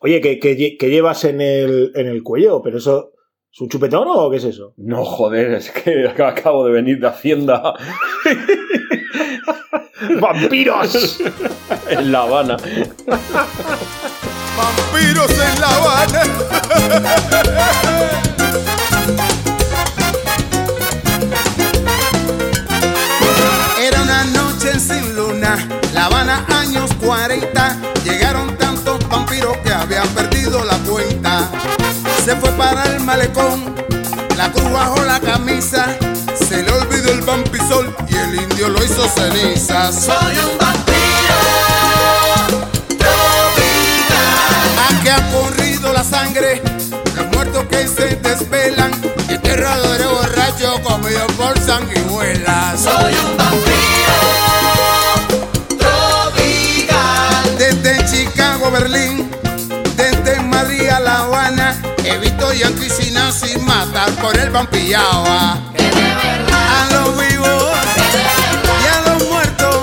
Oye, ¿qué, qué, qué llevas en el, en el cuello? ¿Pero eso es un chupetón o qué es eso? No, joder, es que acabo de venir de Hacienda. ¡Vampiros! en La Habana. ¡Vampiros en La Habana! Era una noche sin luna, La Habana años 40. Que habían perdido la cuenta. Se fue para el malecón, la cruz bajo la camisa. Se le olvidó el vampisol y el indio lo hizo ceniza. Soy un vampiro tropical. Aquí ha corrido la sangre, los muertos que se desvelan. Y enterradores borrachos comidos por sanguijuelas. Soy un vampiro tropical. Desde Chicago Berlín, He visto yanquis y nazis matar por el vampillaba. A los vivos y a los muertos.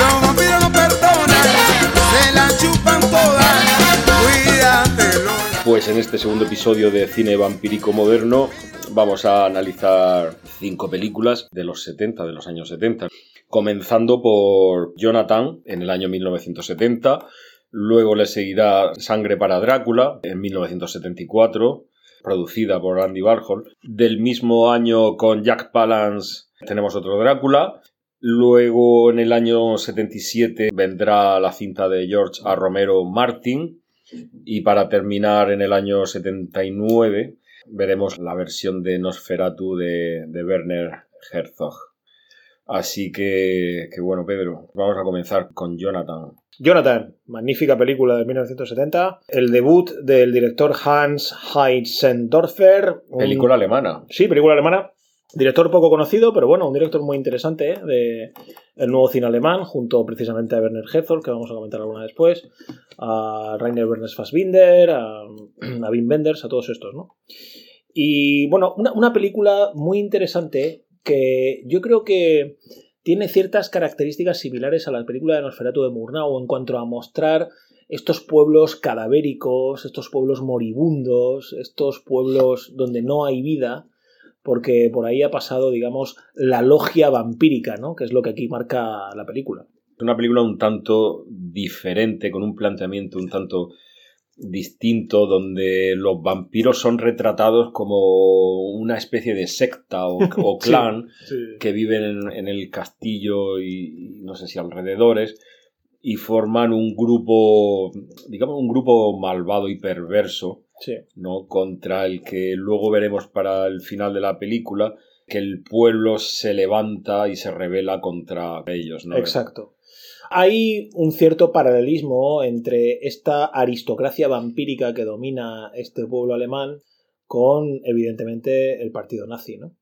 Los vampiros no perdonan, se la chupan todas. Cuídatelo. Pues en este segundo episodio de Cine Vampírico Moderno vamos a analizar cinco películas de los 70, de los años 70. Comenzando por Jonathan en el año 1970. Luego le seguirá Sangre para Drácula en 1974, producida por Andy Warhol. Del mismo año con Jack Palance tenemos otro Drácula. Luego en el año 77 vendrá la cinta de George A. Romero Martin. Y para terminar en el año 79 veremos la versión de Nosferatu de, Werner Herzog. Así que bueno, Pedro, vamos a comenzar con Jonathan. Jonathan, magnífica película de 1970. El debut del director Hans Heitzendorfer. un- Película alemana. Sí, película alemana. Director poco conocido, pero bueno, un director muy interesante ¿eh? de el nuevo cine alemán, junto precisamente a Werner Herzog, que vamos a comentar alguna después, a Rainer Werner Fassbinder, a, a Wim Wenders, a todos estos, ¿no? Y bueno, una, una película muy interesante que yo creo que tiene ciertas características similares a la película de Nosferatu de Murnau en cuanto a mostrar estos pueblos cadavéricos, estos pueblos moribundos, estos pueblos donde no hay vida, porque por ahí ha pasado, digamos, la logia vampírica, ¿no? Que es lo que aquí marca la película. Es una película un tanto diferente, con un planteamiento un tanto distinto, donde los vampiros son retratados como una especie de secta o, clan Sí. que viven en, en el castillo y, y no sé si alrededores y forman un grupo, digamos un grupo malvado y perverso, Sí. ¿no? Contra el que luego veremos para el final de la película que el pueblo se levanta y se revela contra ellos, ¿no? Exacto. Hay un cierto paralelismo entre esta aristocracia vampírica que domina este pueblo alemán con, evidentemente, el partido nazi, ¿no?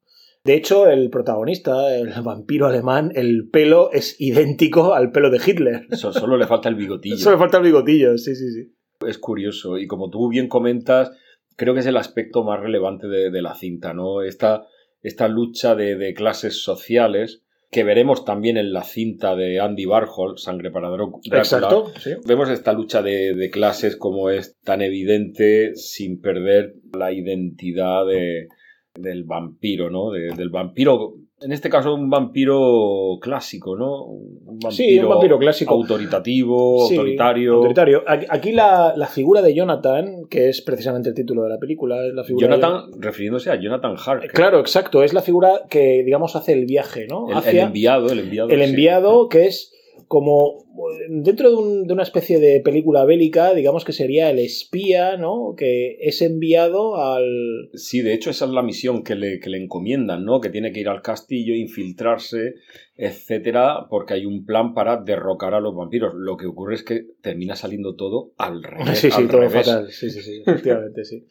De hecho, el protagonista, el vampiro alemán, el pelo es idéntico al pelo de Hitler. So- Solo le falta el bigotillo. Solo falta el bigotillo, sí, sí, sí. Es curioso y como tú bien comentas, creo que es el aspecto más relevante de, de la cinta, ¿no? Esta, esta lucha de, de clases sociales que veremos también en la cinta de Andy Warhol, Sangre para Drácula. Exacto, sí. Vemos esta lucha de, de clases como es tan evidente sin perder la identidad de, del vampiro, ¿no? De- del vampiro, en este caso un vampiro clásico, ¿no? Un vampiro, Sí, un vampiro clásico. Autoritativo, Sí, autoritario. autoritario. Aquí la, la figura de Jonathan, que es precisamente el título de la película, es la figura de- Jonathan, refiriéndose a Jonathan Harker. Claro, exacto. Es la figura que, digamos, hace el viaje, ¿no? El, enviado, el enviado. el sí. enviado, que es como dentro de, un- de una especie de película bélica, digamos que sería el espía, ¿no? Que es enviado al. Sí, de hecho esa es la misión que le, que le encomiendan, ¿no? Que tiene que ir al castillo, infiltrarse, etcétera, porque hay un plan para derrocar a los vampiros. Lo que ocurre es que termina saliendo todo al revés. Sí, sí, al todo revés. fatal. Sí, sí, sí, efectivamente, sí.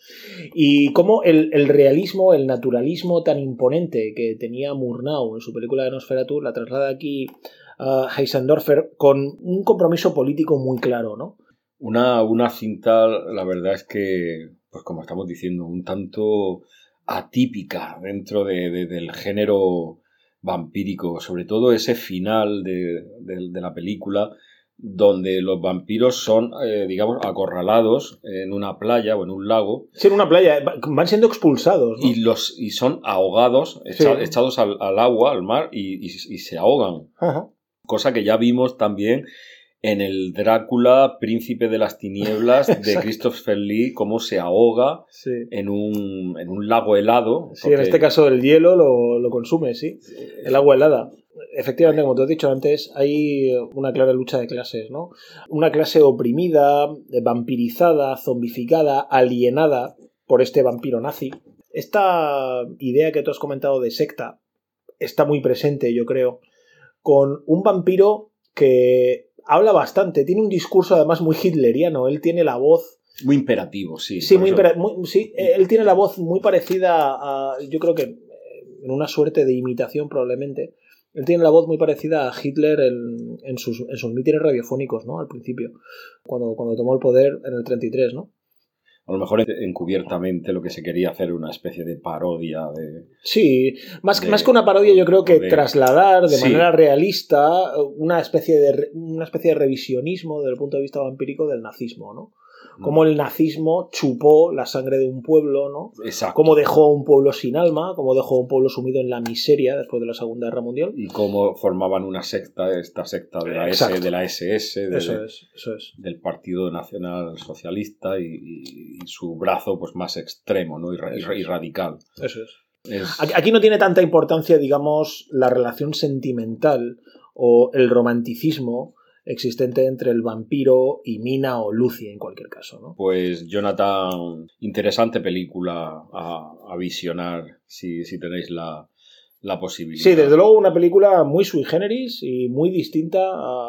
Y cómo el, el realismo, el naturalismo tan imponente que tenía Murnau en su película de Nosferatu, la traslada aquí a Heisendorfer con un compromiso político muy claro, ¿no? Una, una cinta, la verdad es que, pues como estamos diciendo, un tanto atípica dentro de- de- del género vampírico. Sobre todo ese final de, de- la película donde los vampiros son, eh, digamos, acorralados en una playa o en un lago. Sí, en una playa. va- Van siendo expulsados. ¿no? Y, los, y son ahogados, echa- Sí. echados al, al agua, al mar, y, y- y se ahogan. Ajá. Cosa que ya vimos también en el Drácula, príncipe de las tinieblas, de. Christopher Lee, cómo se ahoga Sí. en un, en un lago helado. Sí, en este caso el hielo lo, lo consume, sí. El agua helada. Efectivamente, como te he dicho antes, hay una clara lucha de clases, ¿no? Una clase oprimida, vampirizada, zombificada, alienada por este vampiro nazi. Esta idea que tú has comentado de secta está muy presente, yo creo, con un vampiro que habla bastante, tiene un discurso además muy hitleriano, él tiene la voz Muy imperativo, sí. Sí, muy, impera- muy- sí, eh, él tiene la voz muy parecida a, yo creo que eh, en una suerte de imitación probablemente, él tiene la voz muy parecida a Hitler en, en sus, en sus mítines radiofónicos, ¿no? Al principio, cuando, cuando tomó el poder en el 33, ¿no? A lo mejor encubiertamente lo que se quería hacer una especie de parodia de... Sí, más, De- más que una parodia, yo creo que de- trasladar de Sí. manera realista una especie, de, una especie de revisionismo desde el punto de vista vampírico del nazismo, ¿no? Cómo el nazismo chupó la sangre de un pueblo, ¿no? Exacto. cómo dejó un pueblo sin alma, cómo dejó un pueblo sumido en la miseria después de la Segunda Guerra Mundial. Y cómo formaban una secta, esta secta de la, S, de la SS, de- Eso es, eso es. del Partido Nacional Socialista y, y- y su brazo pues más extremo ¿no? y, y ra- y radical. Eso es. Aquí no tiene tanta importancia, digamos, la relación sentimental o el romanticismo existente entre el vampiro y Mina o Lucy en cualquier caso, ¿no? Pues Jonathan, interesante película a, a visionar si, si tenéis la, la posibilidad. Sí, desde luego una película muy sui generis y muy distinta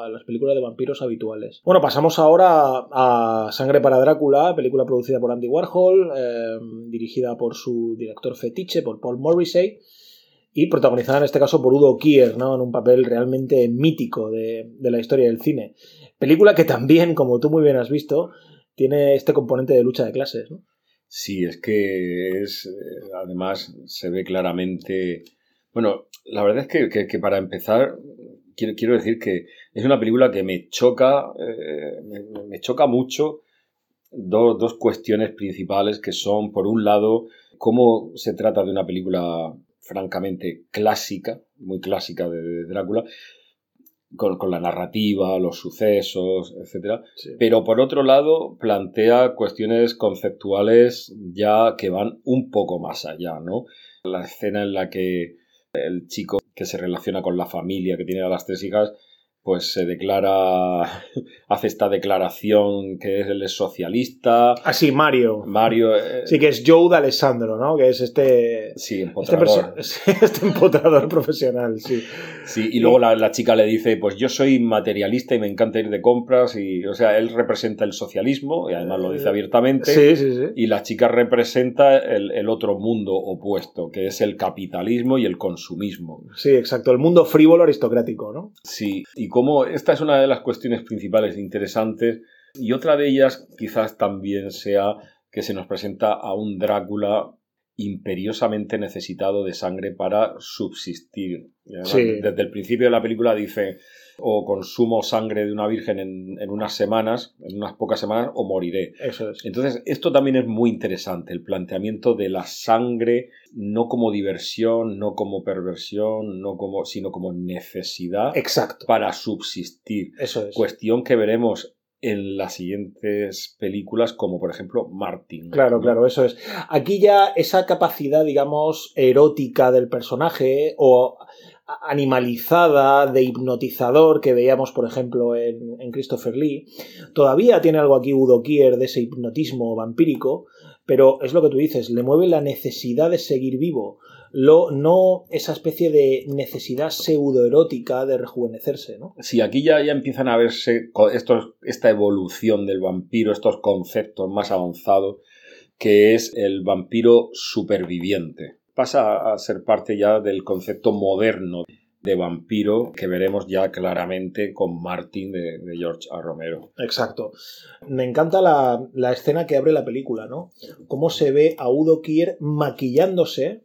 a las películas de vampiros habituales. Bueno, pasamos ahora a Sangre para Drácula, película producida por Andy Warhol, eh, dirigida por su director fetiche, por Paul Morrissey, y protagonizada en este caso por Udo Kier, ¿no? en un papel realmente mítico de, de la historia del cine. Película que también, como tú muy bien has visto, tiene este componente de lucha de clases. ¿no? Sí, es que es. eh, Además, se ve claramente. Bueno, la verdad es que, que- para empezar, quiero, quiero decir que es una película que me choca. eh, me, me choca mucho dos, dos cuestiones principales que son, por un lado, cómo se trata de una película francamente clásica, muy clásica de, de Drácula, con, con la narrativa, los sucesos, etcétera, pero por otro lado, plantea cuestiones conceptuales ya que van un poco más allá, ¿no? La escena en la que el chico que se relaciona con la familia, que tiene a las tres hijas, pues se declara, hace esta declaración que él es socialista. Así, Mario. Mario. eh, Sí, que es Joe D'Alessandro, ¿no? Que es este... sí, Este, empotrador. este empotrador profesional, sí. Sí, y luego la, la chica le dice, pues yo soy materialista y me encanta ir de compras y, o sea, él representa el socialismo y además lo dice abiertamente. Sí, sí, sí. Y la chica representa el, el otro mundo opuesto, que es el capitalismo y el consumismo. Sí, exacto. El mundo frívolo aristocrático, ¿no? Sí, y como esta es una de las cuestiones principales interesantes, y otra de ellas quizás también sea que se nos presenta a un Drácula imperiosamente necesitado de sangre para subsistir. Y además, Sí. Desde el principio de la película dice o consumo sangre de una virgen en, en unas semanas, en unas pocas semanas, o moriré. Eso es. Entonces, esto también es muy interesante, el planteamiento de la sangre no como diversión, no como perversión, no como, sino como necesidad Exacto. para subsistir. Eso es. Cuestión que veremos en las siguientes películas, como por ejemplo Martin. Claro, ¿no? claro, eso es. Aquí ya esa capacidad, digamos, erótica del personaje o animalizada, de hipnotizador que veíamos, por ejemplo, en, en Christopher Lee, todavía tiene algo aquí Udo Kier de ese hipnotismo vampírico, pero es lo que tú dices, le mueve la necesidad de seguir vivo, lo, no esa especie de necesidad pseudoerótica de rejuvenecerse, ¿no? Sí, aquí ya, ya empiezan a verse estos, esta evolución del vampiro, estos conceptos más avanzados, que es el vampiro superviviente. Pasa a ser parte ya del concepto moderno de vampiro que veremos ya claramente con Martin de, de George A. Romero. Exacto. Me encanta la, la escena que abre la película, ¿no? Cómo se ve a Udo Kier maquillándose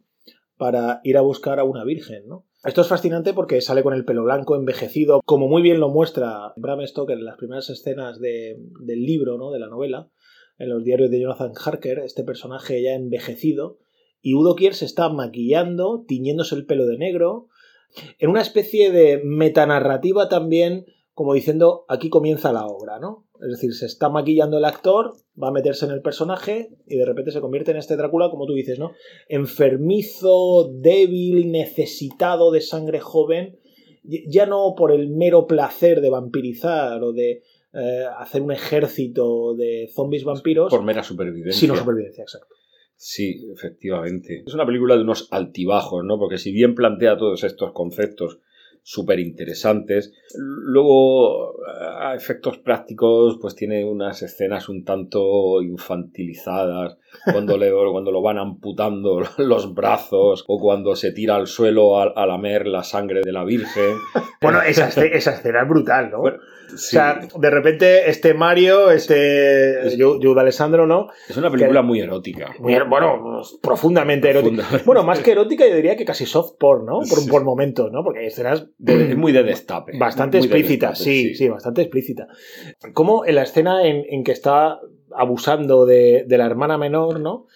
para ir a buscar a una virgen, ¿no? Esto es fascinante porque sale con el pelo blanco, envejecido, como muy bien lo muestra Bram Stoker en las primeras escenas de- del libro, ¿no? de la novela, en los diarios de Jonathan Harker, este personaje ya envejecido, y Udo Kier se está maquillando, tiñéndose el pelo de negro, en una especie de metanarrativa también, como diciendo, aquí comienza la obra, ¿no? Es decir, se está maquillando el actor, va a meterse en el personaje y de repente se convierte en este Drácula, como tú dices, ¿no? Enfermizo, débil, necesitado de sangre joven, ya no por el mero placer de vampirizar o de eh, hacer un ejército de zombies vampiros, Por mera supervivencia. sino supervivencia, exacto. Sí, efectivamente. Es una película de unos altibajos, ¿no? Porque si bien plantea todos estos conceptos súper interesantes, luego a efectos prácticos pues tiene unas escenas un tanto infantilizadas, cuando, le, cuando lo van amputando los brazos o cuando se tira al suelo a, a lamer la sangre de la Virgen. Bueno, esa, esa escena es brutal, ¿no? Bueno, O sea, de repente este Mario, este Es- Jude Alessandro, ¿no? es una película muy erótica. Muy, bueno, profundamente erótica. Bueno, más que erótica, yo diría que casi soft porn, ¿no? Por, Sí. por momentos, ¿no? Porque hay escenas De- es muy de destape. bastante Muy de explícitas, destape, sí, sí, bastante explícita. Como en la escena en, en que está abusando de, de la hermana menor, ¿no?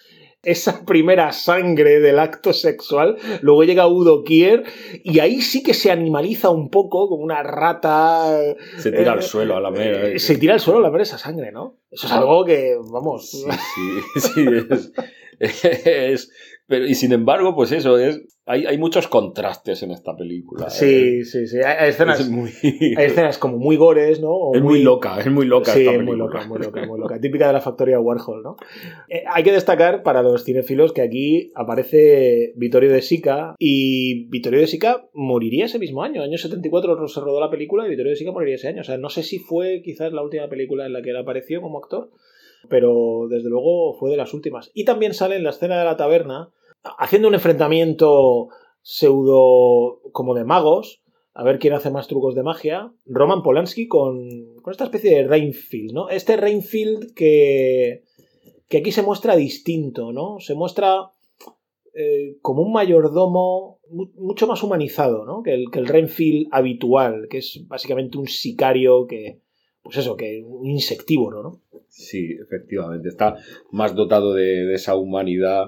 Esa primera sangre del acto sexual, luego llega Udo Kier y ahí sí que se animaliza un poco como una rata. Se tira Eh, al suelo a lamer. eh, se tira al suelo a ver esa sangre, ¿no? Eso es algo que, vamos. Sí, sí, sí, es, es- pero, y sin embargo, pues eso, es, hay, hay muchos contrastes en esta película. Sí, sí, sí. Hay, hay Es, escenas, es muy, hay escenas como muy gores, ¿no? O es muy loca, es muy loca Sí, esta muy película. loca, muy loca, muy loca. Típica de la factoría Warhol, ¿no? Eh, hay que destacar para los cinéfilos que aquí aparece Vittorio de Sica y Vittorio de Sica moriría ese mismo año. Año 74 se rodó la película y Vittorio de Sica moriría ese año. O sea, no sé si fue quizás la última película en la que él apareció como actor, pero desde luego fue de las últimas. Y también sale en la escena de la taberna haciendo un enfrentamiento pseudo como de magos, a ver quién hace más trucos de magia, Roman Polanski con, con esta especie de Rainfield, ¿no? Este Rainfield que, que aquí se muestra distinto, ¿no? Se muestra eh, como un mayordomo mu- mucho más humanizado, ¿no? Que el, que el Rainfield habitual, que es básicamente un sicario que, pues eso, que un insectívoro, ¿no? Sí, efectivamente. Está más dotado de, de esa humanidad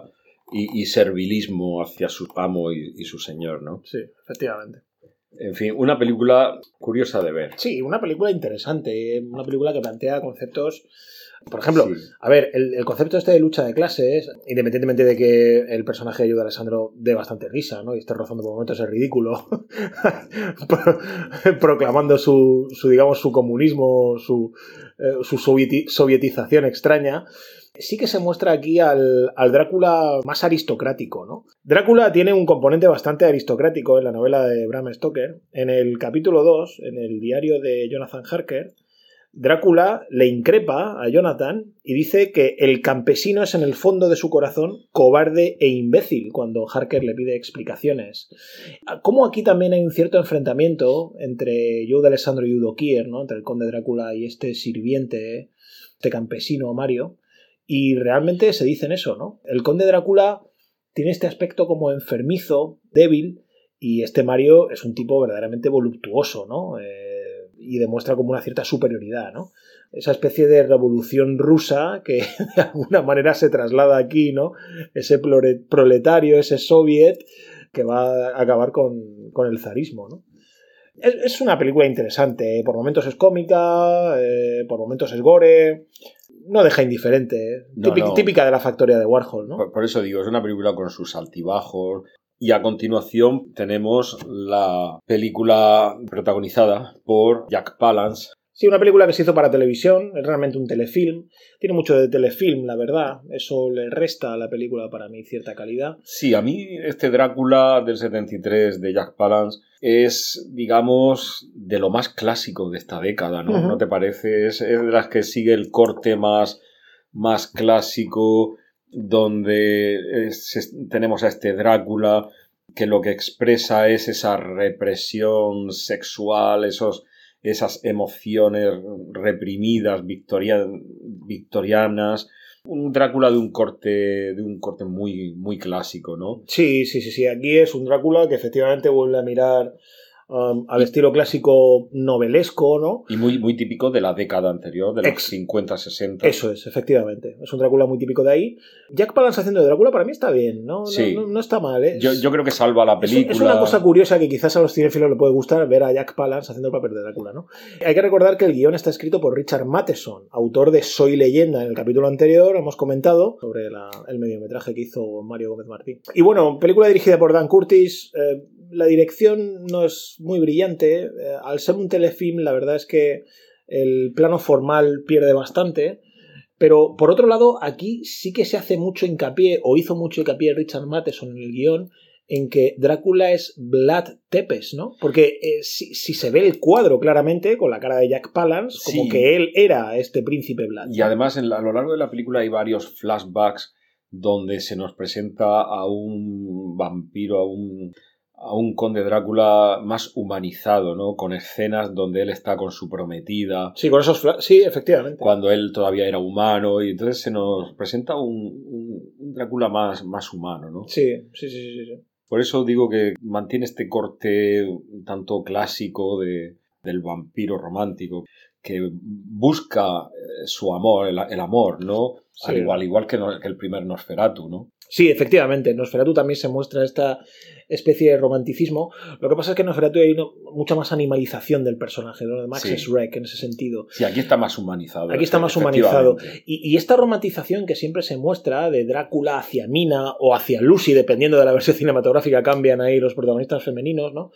y, y servilismo hacia su amo y, y su señor, ¿no? Sí, efectivamente. En fin, una película curiosa de ver. Sí, una película interesante, una película que plantea conceptos. Por ejemplo, Sí. a ver, el, el concepto este de lucha de clases, independientemente de que el personaje de Ayuda Alessandro dé bastante risa, ¿no? Y esté rozando por momentos el ridículo, pro- proclamando su, su, digamos, su comunismo, su, eh, su sovieti- sovietización extraña, sí que se muestra aquí al, Drácula más aristocrático, ¿no? Drácula tiene un componente bastante aristocrático en la novela de Bram Stoker. En el capítulo 2, en el diario de Jonathan Harker, Drácula le increpa a Jonathan y dice que el campesino es en el fondo de su corazón cobarde e imbécil cuando Harker le pide explicaciones. Como aquí también hay un cierto enfrentamiento entre Joe de Alessandro y Udo Kier, ¿no? entre el conde Drácula y este sirviente, este campesino Mario, y realmente se dicen eso, ¿no? El conde Drácula tiene este aspecto como enfermizo, débil, y este Mario es un tipo verdaderamente voluptuoso, ¿no? Eh, y demuestra como una cierta superioridad, ¿no? Esa especie de revolución rusa que de alguna manera se traslada aquí, ¿no? Ese proletario, ese soviet que va a acabar con, con el zarismo, ¿no? Es, es una película interesante, ¿eh? por momentos es cómica, eh, por momentos es gore, no deja indiferente, ¿eh? No, Típica, no. típica de la factoría de Warhol, ¿no? Por, por eso digo, es una película con sus altibajos. Y a continuación tenemos la película protagonizada por Jack Palance. Sí, una película que se hizo para televisión, es realmente un telefilm. Tiene mucho de telefilm, la verdad. Eso le resta a la película para mí cierta calidad. Sí, a mí este Drácula del 73 de Jack Palance es, digamos, de lo más clásico de esta década, ¿no? ¿No te parece? Es, es de las que sigue el corte más, más clásico, donde es- tenemos a este Drácula que lo que expresa es esa represión sexual, esos, esas emociones reprimidas victoria- victorianas, un Drácula de un corte, de un corte muy, muy clásico, ¿no? Sí, sí, sí, sí. Aquí es un Drácula que efectivamente vuelve a mirar um, al estilo clásico novelesco, ¿no? Y muy, muy típico de la década anterior, de los Ex- 50, 60. Eso es, efectivamente. Es un Drácula muy típico de ahí. Jack Palance haciendo de Drácula para mí está bien, ¿no? Sí. No, no está mal, ¿eh? Yo, yo creo que salva la Es- película. Es una cosa curiosa que quizás a los cinéfilos le puede gustar ver a Jack Palance haciendo el papel de Drácula, ¿no? Hay que recordar que el guion está escrito por Richard Matheson, autor de Soy leyenda. En el capítulo anterior hemos comentado sobre la- el mediometraje que hizo Mario Gómez Martín. Y bueno, película dirigida por Dan Curtis. eh, la dirección no es muy brillante. eh, al ser un telefilm, la verdad es que el plano formal pierde bastante. Pero por otro lado, aquí sí que se hace mucho hincapié, o hizo mucho hincapié Richard Matheson en el guion, en que Drácula es Vlad Tepes, ¿no? Porque eh, si, si se ve el cuadro claramente, con la cara de Jack Palance, como Sí. que él era este príncipe Vlad. Y además en la- a lo largo de la película hay varios flashbacks donde se nos presenta a un vampiro, a un, a un conde Drácula más humanizado, ¿no? Con escenas donde él está con su prometida, Sí, con esos Sí, efectivamente. cuando él todavía era humano, y entonces se nos presenta un, un- un Drácula más, más humano, ¿no? Sí, sí, sí, sí, sí. Por eso digo que mantiene este corte tanto clásico de, del vampiro romántico, que busca eh, su amor, el, el amor, ¿no? Sí. Al igual, igual que, no- que el primer Nosferatu, ¿no? Sí, efectivamente, en Nosferatu también se muestra esta especie de romanticismo. Lo que pasa es que en Nosferatu hay una- mucha más animalización del personaje, ¿no? De Max Sí. Schreck en ese sentido. Sí, aquí está más humanizado. Aquí está más humanizado. Y, y esta romantización que siempre se muestra de Drácula hacia Mina o hacia Lucy, dependiendo de la versión cinematográfica, cambian ahí los protagonistas femeninos, ¿no?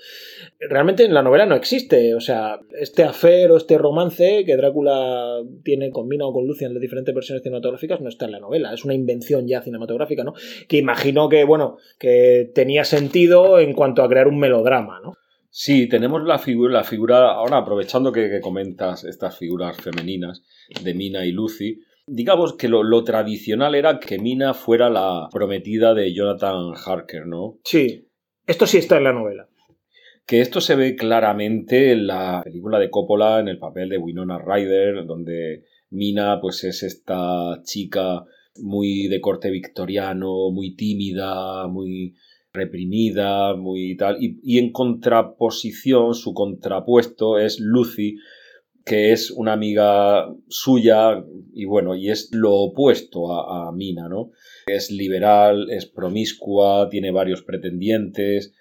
Realmente en la novela no existe. O sea, este afer o este romance que Drácula tiene con Mina o con Lucy en las diferentes versiones cinematográficas no está en la novela. Es una invención ya cinematográfica, ¿no? Que imagino que, bueno, que tenía sentido en cuanto a crear un melodrama, ¿no? Sí, tenemos la figura, la figura, ahora aprovechando que, que comentas estas figuras femeninas de Mina y Lucy, digamos que lo, lo tradicional era que Mina fuera la prometida de Jonathan Harker, ¿no? Sí. Esto sí está en la novela. Que esto se ve claramente en la película de Coppola, en el papel de Winona Ryder, donde Mina pues es esta chica muy de corte victoriano, muy tímida, muy reprimida, muy tal. Y, en contraposición, su contrapuesto es Lucy, que es una amiga suya y bueno, y es lo opuesto a, a Mina, ¿no? Es liberal, es promiscua, tiene varios pretendientes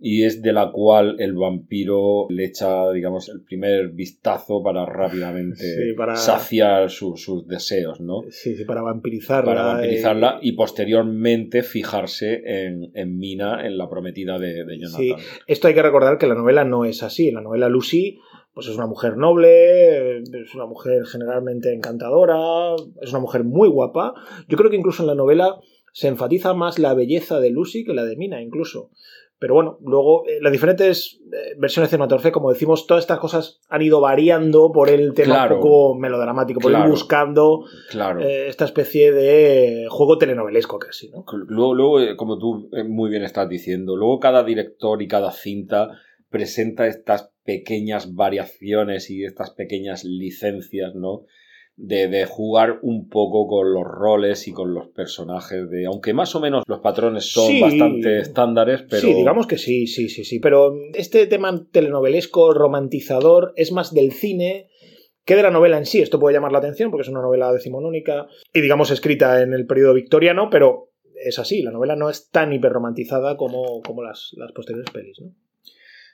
y es de la cual el vampiro le echa, digamos, el primer vistazo para rápidamente Sí, para- saciar su- sus deseos, ¿no? Sí, sí, para vampirizarla. Para vampirizarla eh, y posteriormente fijarse en, en Mina, en la prometida de, de Jonathan. Sí. Esto hay que recordar que la novela no es así. En la novela Lucy pues es una mujer noble, es una mujer generalmente encantadora, es una mujer muy guapa. Yo creo que incluso en la novela se enfatiza más la belleza de Lucy que la de Mina, incluso. Pero bueno, luego eh, las diferentes eh, versiones cinematográficas, como decimos, todas estas cosas han ido variando por el tema Claro. un poco melodramático, por ir buscando Claro. eh, esta especie de juego telenovelesco casi, ¿no? Luego, luego, eh, como tú eh, muy bien estás diciendo, luego cada director y cada cinta presenta estas pequeñas variaciones y estas pequeñas licencias, ¿no? De, de jugar un poco con los roles y con los personajes, de aunque más o menos los patrones son Sí. bastante estándares, pero Sí, digamos que sí, sí, sí, sí. Pero este tema telenovelesco, romantizador, es más del cine que de la novela en sí. Esto puede llamar la atención porque es una novela decimonónica y, digamos, escrita en el periodo victoriano, pero es así. La novela no es tan hiperromantizada como, como las, las posteriores pelis, ¿no?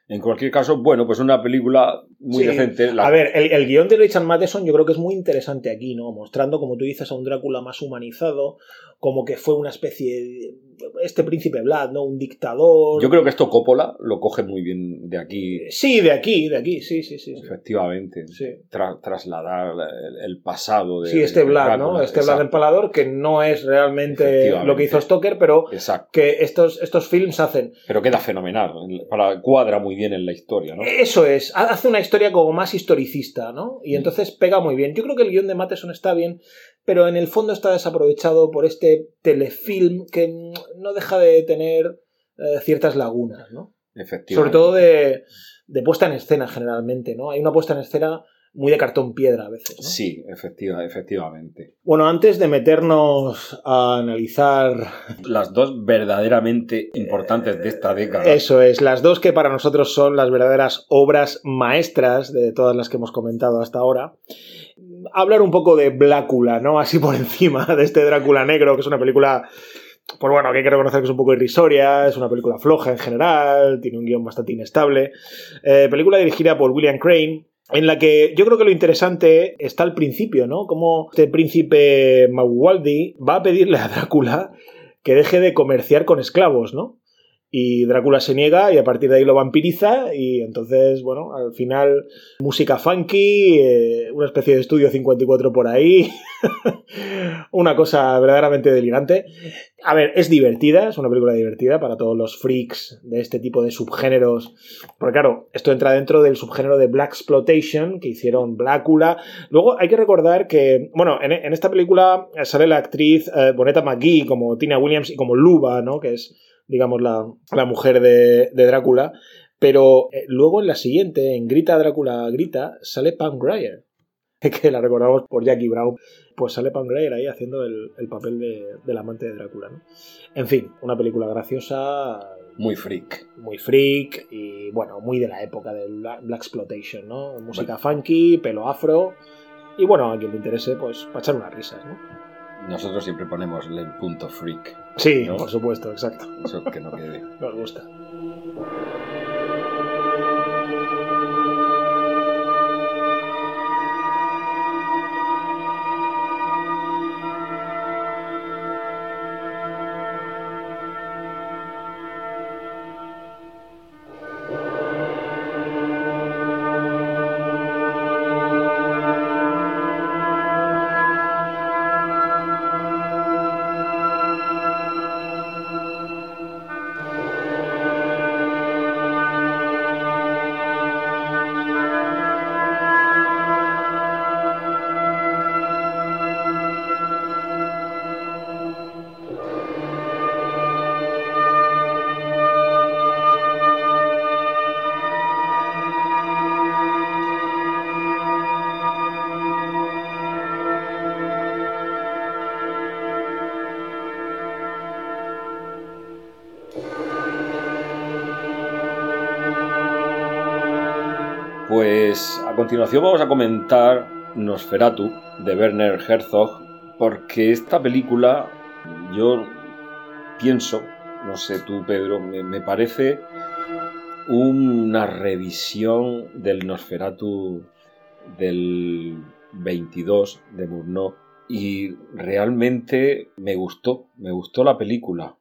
en cualquier caso, bueno, pues una película muy Sí. decente. La- A ver, el, el guion de Richard Matheson yo creo que es muy interesante aquí, ¿no? Mostrando, como tú dices, a un Drácula más humanizado, como que fue una especie de... Este príncipe Vlad, ¿no? Un dictador. Yo creo que esto Coppola lo coge muy bien de aquí, Sí, de aquí, de aquí, sí, sí, sí. efectivamente. Sí. Tra- trasladar el, el pasado de Sí, este Vlad, ¿no? Este Vlad empalador, que no es realmente lo que hizo Stoker, pero Exacto. que estos, estos films hacen. Pero queda fenomenal. Para, cuadra muy bien en la historia, ¿no? Eso es, ha- hace una historia como más historicista, ¿no? Y Mm. entonces pega muy bien. Yo creo que el guion de Matheson está bien, pero en el fondo está desaprovechado por este telefilm que no deja de tener eh, ciertas lagunas, ¿no? Efectivamente. Sobre todo de, de puesta en escena generalmente, ¿no? Hay una puesta en escena muy de cartón piedra a veces. ¿no? Sí, efectiva, efectivamente. Bueno, antes de meternos a analizar Las dos verdaderamente importantes de esta década. Eso es, las dos que para nosotros son las verdaderas obras maestras de todas las que hemos comentado hasta ahora. Hablar un poco de Blácula, ¿no? Así por encima de este Drácula negro, que es una película, pues bueno, que hay que reconocer que es un poco irrisoria, es una película floja en general, tiene un guion bastante inestable. Eh, película dirigida por William Crane, en la que yo creo que lo interesante está al principio, ¿no? Como este príncipe Mauwaldi va a pedirle a Drácula que deje de comerciar con esclavos, ¿no? Y Drácula se niega y a partir de ahí lo vampiriza y entonces, bueno, al final música funky, eh, una especie de estudio 54 por ahí, una cosa verdaderamente delirante. A ver, es divertida, es una película divertida para todos los freaks de este tipo de subgéneros, porque claro, esto entra dentro del subgénero de Black Exploitation que hicieron Blácula. Luego hay que recordar que, bueno, en, esta película sale la actriz eh, Bonetta McGee como Tina Williams y como Luba, ¿no? Que es digamos, la, la mujer de, de, Drácula. Pero eh, luego en la siguiente, en Grita Drácula Grita, sale Pam Grier, que la recordamos por Jackie Brown. Pues sale Pam Grier ahí haciendo el, el papel de, del amante de Drácula. ¿no? En fin, una película graciosa. Muy freak. Muy freak y, bueno, muy de la época del Black Exploitation, ¿no? Música bueno. funky, pelo afro. Y bueno, a quien le interese, pues para echar unas risas, ¿no? Nosotros siempre ponemos el punto freak. Sí, ¿no? por supuesto, exacto. Eso que no quede. Nos gusta. Pues a continuación vamos a comentar Nosferatu de Werner Herzog, porque esta película yo pienso, no sé tú Pedro, me, parece una revisión del Nosferatu del 22 de Murnau y realmente me gustó, me gustó la película.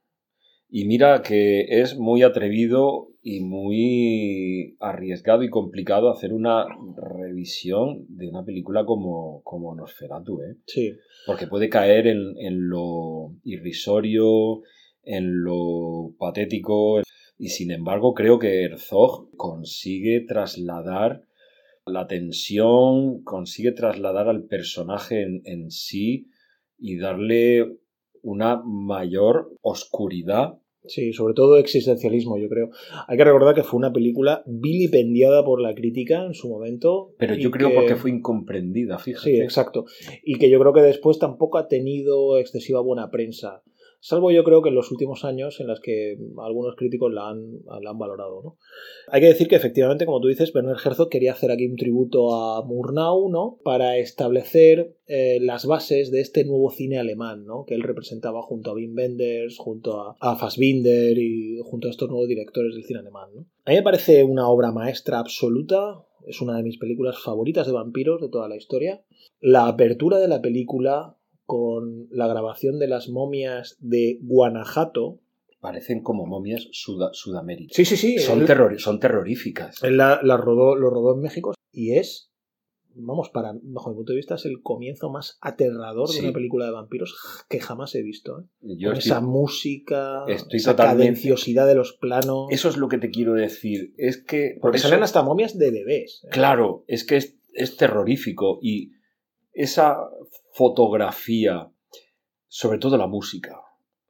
Y mira que es muy atrevido y muy arriesgado y complicado hacer una revisión de una película como, como Nosferatu, ¿eh? Sí. Porque puede caer en, en lo irrisorio, en lo patético, y sin embargo creo que Herzog consigue trasladar la tensión, consigue trasladar al personaje en, en sí y darle una mayor oscuridad Sí, sobre todo existencialismo, yo creo. Hay que recordar que fue una película vilipendiada por la crítica en su momento. Pero yo creo que... porque fue incomprendida, fíjate. Sí, exacto. Y que yo creo que después tampoco ha tenido excesiva buena prensa. Salvo yo creo que en los últimos años en las que algunos críticos la han, la han valorado. ¿no? Hay que decir que efectivamente, como tú dices, Werner Herzog quería hacer aquí un tributo a Murnau ¿no? para establecer eh, las bases de este nuevo cine alemán ¿no? que él representaba junto a Wim Wenders, junto a, a Fassbinder y junto a estos nuevos directores del cine alemán. A mí me parece una obra maestra absoluta. Es una de mis películas favoritas de vampiros de toda la historia. La apertura de la película con la grabación de las momias de Guanajuato. Parecen como momias Sud Sudamérica. Sí, sí, sí. Son, terror son terroríficas. Él la, la, rodó, lo rodó en México y es, vamos, para, bajo mi punto de vista, es el comienzo más aterrador sí. de una película de vampiros que jamás he visto. ¿eh? Yo con estoy, esa música, estoy esa cadenciosidad de los planos. Eso es lo que te quiero decir. Es que. por Porque eso- salen hasta momias de bebés. ¿eh? Claro, es que es, es terrorífico y esa fotografía, sobre todo la música,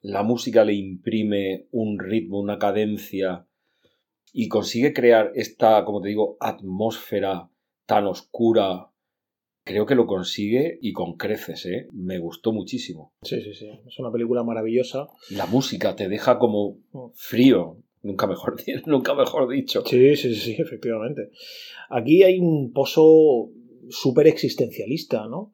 la música le imprime un ritmo, una cadencia y consigue crear esta, como te digo, atmósfera tan oscura creo que lo consigue y con creces, ¿eh? Me gustó muchísimo. Sí, sí, sí. Es una película maravillosa. La música te deja como frío. Nunca mejor, nunca mejor dicho. Sí, sí, sí, efectivamente. Aquí hay un pozo súper existencialista, ¿no?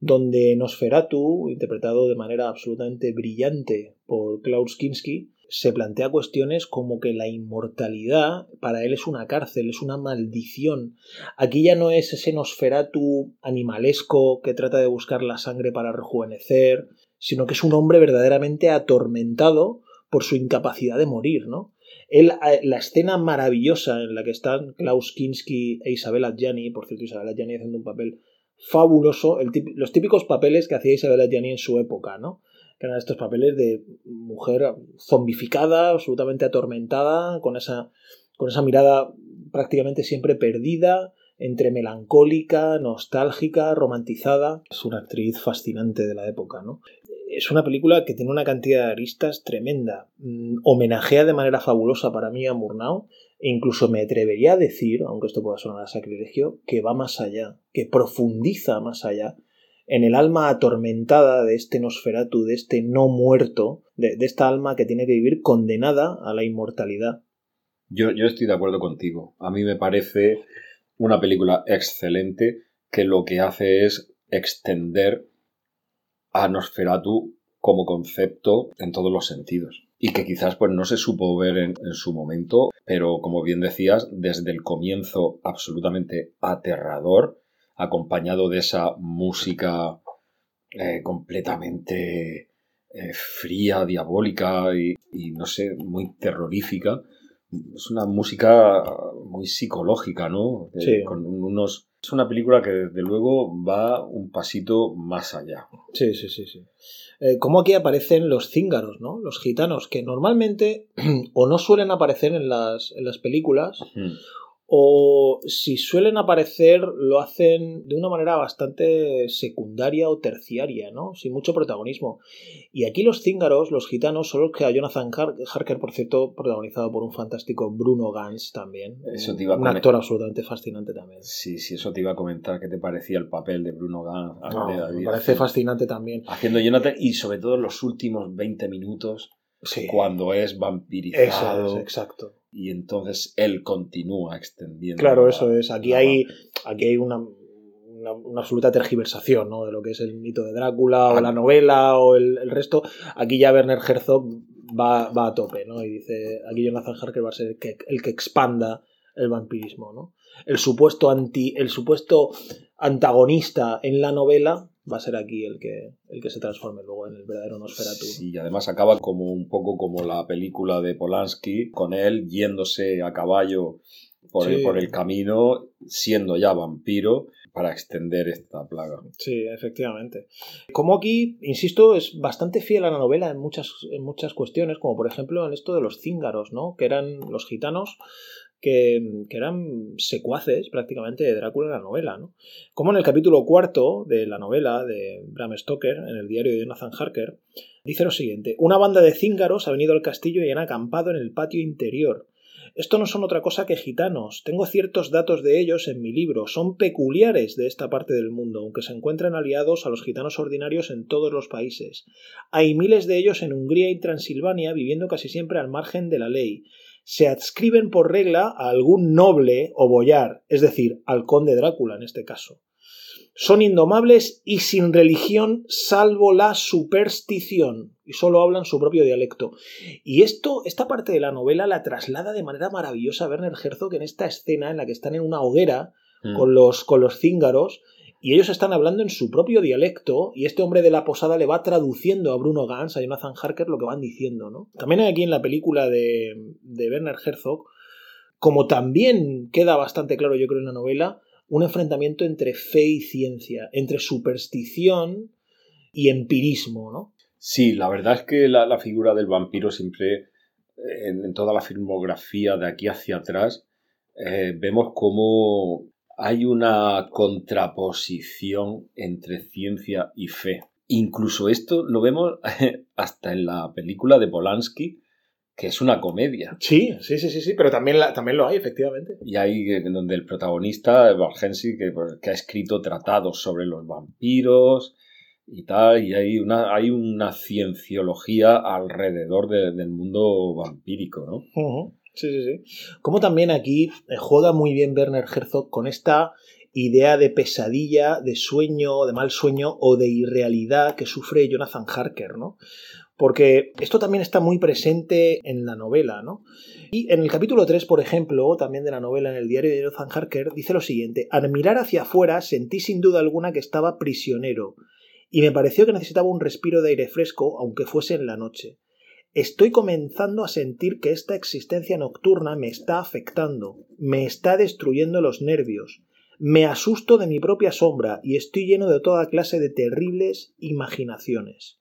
Donde Nosferatu, interpretado de manera absolutamente brillante por Klaus Kinski, se plantea cuestiones como que la inmortalidad para él es una cárcel, es una maldición. Aquí ya no es ese Nosferatu animalesco que trata de buscar la sangre para rejuvenecer, sino que es un hombre verdaderamente atormentado por su incapacidad de morir, ¿no? La escena maravillosa en la que están Klaus Kinski e Isabel Adjani, por cierto, Isabel Adjani haciendo un papel fabuloso, los típicos papeles que hacía Isabel Adjani en su época, ¿no? que eran estos papeles de mujer zombificada, absolutamente atormentada, con esa, con esa mirada prácticamente siempre perdida, entre melancólica, nostálgica, romantizada. Es una actriz fascinante de la época, ¿no? Es una película que tiene una cantidad de aristas tremenda. Mm, homenajea de manera fabulosa para mí a Murnau e incluso me atrevería a decir, aunque esto pueda sonar a sacrilegio, que va más allá, que profundiza más allá en el alma atormentada de este Nosferatu, de este no muerto, de, esta alma que tiene que vivir condenada a la inmortalidad. Yo, yo estoy de acuerdo contigo. A mí me parece una película excelente que lo que hace es extender a como concepto en todos los sentidos. Y que quizás pues no se supo ver en, en, su momento, pero como bien decías, desde el comienzo absolutamente aterrador, acompañado de esa música eh, completamente eh, fría, diabólica y, no sé, muy terrorífica. Es una música muy psicológica, ¿no? Sí. Con unos... Es una película que desde luego va un pasito más allá. Sí, sí, sí, sí. Eh, como aquí aparecen los cíngaros, ¿no? Los gitanos, que normalmente o no suelen aparecer en las, en las películas, o si suelen aparecer lo hacen de una manera bastante secundaria o terciaria, ¿no? Sin mucho protagonismo. Y aquí los cíngaros, los gitanos, son los que a Jonathan Harker, por cierto, protagonizado por un fantástico Bruno Gans también. Eso te iba a un actor absolutamente fascinante también. Sí, sí, eso te iba a comentar. ¿Qué te parecía el papel de Bruno Gans? me parece fascinante también. Haciendo Jonathan y sobre todo los últimos 20 minutos cuando es vampirizado. Eso es, exacto y entonces él continúa extendiendo. Claro, eso es. Aquí hay, aquí hay una, una, absoluta tergiversación ¿no? de lo que es el mito de Drácula o la novela o el, resto. Aquí ya Werner Herzog va, va, a tope, ¿no? Y dice, aquí Jonathan Harker va a ser el que, el que expanda el vampirismo, ¿no? El supuesto anti, el supuesto antagonista en la novela va a ser aquí el que, el que se transforme luego en el verdadero Nosferatu. Sí, y además acaba como un poco como la película de Polanski, con él yéndose a caballo por, el, por el camino, siendo ya vampiro, para extender esta plaga. Sí, efectivamente. Como aquí, insisto, es bastante fiel a la novela en muchas, en muchas cuestiones, como por ejemplo en esto de los cíngaros, ¿no? Que eran los gitanos que, eran secuaces prácticamente de Drácula en la novela. ¿no? Como en el capítulo cuarto de la novela de Bram Stoker, en el diario de Jonathan Harker, dice lo siguiente: Una banda de cíngaros ha venido al castillo y han acampado en el patio interior. Esto no son otra cosa que gitanos. Tengo ciertos datos de ellos en mi libro. Son peculiares de esta parte del mundo, aunque se encuentran aliados a los gitanos ordinarios en todos los países. Hay miles de ellos en Hungría y Transilvania viviendo casi siempre al margen de la ley se adscriben por regla a algún noble o boyar, es decir, al conde Drácula en este caso. Son indomables y sin religión salvo la superstición, y solo hablan su propio dialecto. Y esto, esta parte de la novela la traslada de manera maravillosa a Werner Herzog en esta escena en la que están en una hoguera mm. con, los, con los cíngaros y ellos están hablando en su propio dialecto y este hombre de la posada le va traduciendo a Bruno Gans, a Jonathan Harker, lo que van diciendo, ¿no? También hay aquí en la película de, de Werner Herzog, como también queda bastante claro yo creo en la novela, un enfrentamiento entre fe y ciencia, entre superstición y empirismo, ¿no? Sí, la verdad es que la, figura del vampiro siempre, en, toda la filmografía de aquí hacia atrás, eh, vemos cómo hay una contraposición entre ciencia y fe. Incluso esto lo vemos hasta en la película de Polanski, que es una comedia. Sí, sí, sí, sí, sí, pero también, la, también lo hay, efectivamente. Y hay en donde el protagonista, Van Helsing, que, pues, que ha escrito tratados sobre los vampiros y tal, y hay una, hay una cienciología alrededor de- del mundo vampírico, ¿no? Sí, sí, sí. Como también aquí eh, juega muy bien Werner Herzog con esta idea de pesadilla, de sueño, de mal sueño o de irrealidad que sufre Jonathan Harker, ¿no? Porque esto también está muy presente en la novela, ¿no? Y en el capítulo 3, por ejemplo, también de la novela en el diario de Jonathan Harker, dice lo siguiente: Al mirar hacia afuera sentí sin duda alguna que estaba prisionero, y me pareció que necesitaba un respiro de aire fresco, aunque fuese en la noche. Estoy comenzando a sentir que esta existencia nocturna me está afectando, me está destruyendo los nervios, me asusto de mi propia sombra y estoy lleno de toda clase de terribles imaginaciones.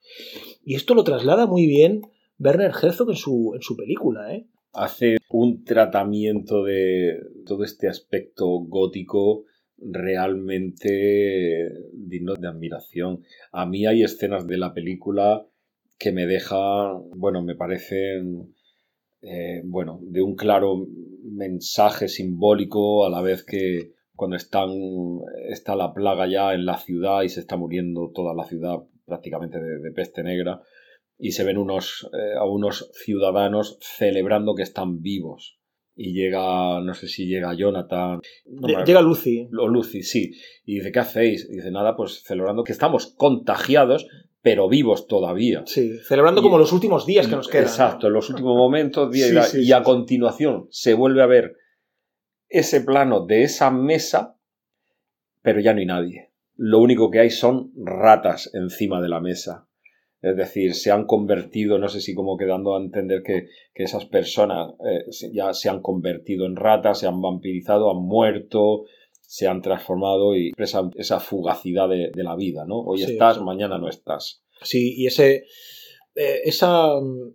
Y esto lo traslada muy bien Werner Herzog en su, en su película, ¿eh? Hace un tratamiento de todo este aspecto gótico realmente digno de admiración. A mí hay escenas de la película que me dejan, bueno, me parecen, eh, bueno, de un claro mensaje simbólico a la vez que cuando están, está la plaga ya en la ciudad y se está muriendo toda la ciudad prácticamente de, de peste negra y se ven unos, eh, a unos ciudadanos celebrando que están vivos. Y llega, no sé si llega Jonathan. no me- Llega Lucy. o Lucy, sí. Y dice, ¿qué hacéis? Y dice, nada, pues celebrando que estamos contagiados, pero vivos todavía. Sí, celebrando Y- como los últimos días que nos quedan. Exacto, en los últimos momentos. Sí, y- sí, y a continuación se vuelve a ver ese plano de esa mesa, pero ya no hay nadie. Lo único que hay son ratas encima de la mesa. Es decir, se han convertido, no sé si como quedando a entender que, que esas personas eh, ya se han convertido en ratas, se han vampirizado, han muerto, se han transformado y esa fugacidad de, de la vida, ¿no? Hoy Sí, estás, sí. mañana no estás. Sí, y ese, eh, esa,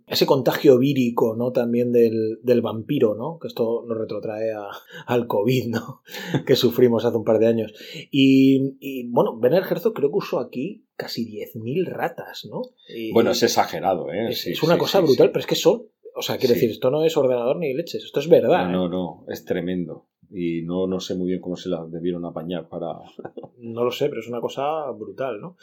ese contagio vírico, ¿no? También del, del vampiro, ¿no? Que esto nos retrotrae a- al COVID, ¿no? que sufrimos hace un par de años. Y, y, bueno, Werner Herzog creo que usó aquí casi 10.000 ratas, ¿no? Y- Bueno, es exagerado, ¿eh? es, Sí, es una cosa brutal, pero es que son... O sea, quiero decir, esto no es ordenador ni leches, esto es verdad. No, ¿eh? no, no, es tremendo. Y no, no sé muy bien cómo se la debieron apañar para... No lo sé, pero es una cosa brutal, ¿no?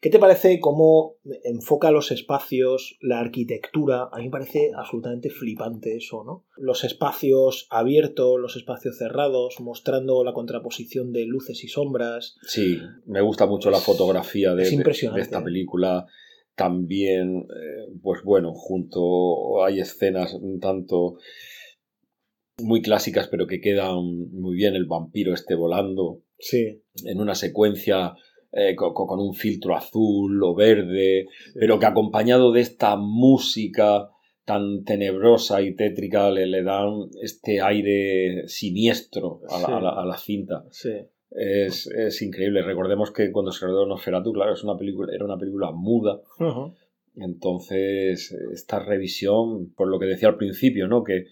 ¿Qué te parece cómo enfoca los espacios, la arquitectura? A mí me parece absolutamente flipante eso, ¿no? Los espacios abiertos, los espacios cerrados, mostrando la contraposición de luces y sombras. Sí, me gusta mucho la fotografía de, Es de- impresionante, de esta ¿eh? película. También, eh, pues bueno, junto hay escenas tanto muy clásicas, pero que quedan muy bien. El vampiro esté volando Sí. en una secuencia eh, co- co- con, un filtro azul o verde, pero que acompañado de esta música tan tenebrosa y tétrica le, le dan este aire siniestro a la, Sí. a la- a la cinta. Sí. Es, es increíble. Recordemos que cuando se rodó Nosferatu, claro, es una película, era una película muda. Entonces, esta revisión, por lo que decía al principio, ¿no? Que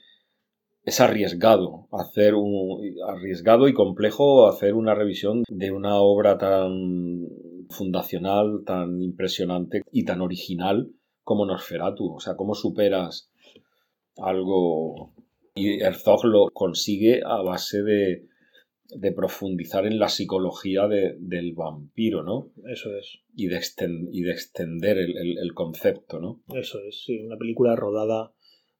es arriesgado hacer un arriesgado y complejo hacer una revisión de una obra tan fundacional, tan impresionante y tan original como Nosferatu. O sea, cómo superas algo y Herzog lo consigue a base de, de profundizar en la psicología de- del vampiro, ¿no? Eso es. Y de, exten- y de extender el, el- el concepto, ¿no? Eso es, sí. Una película rodada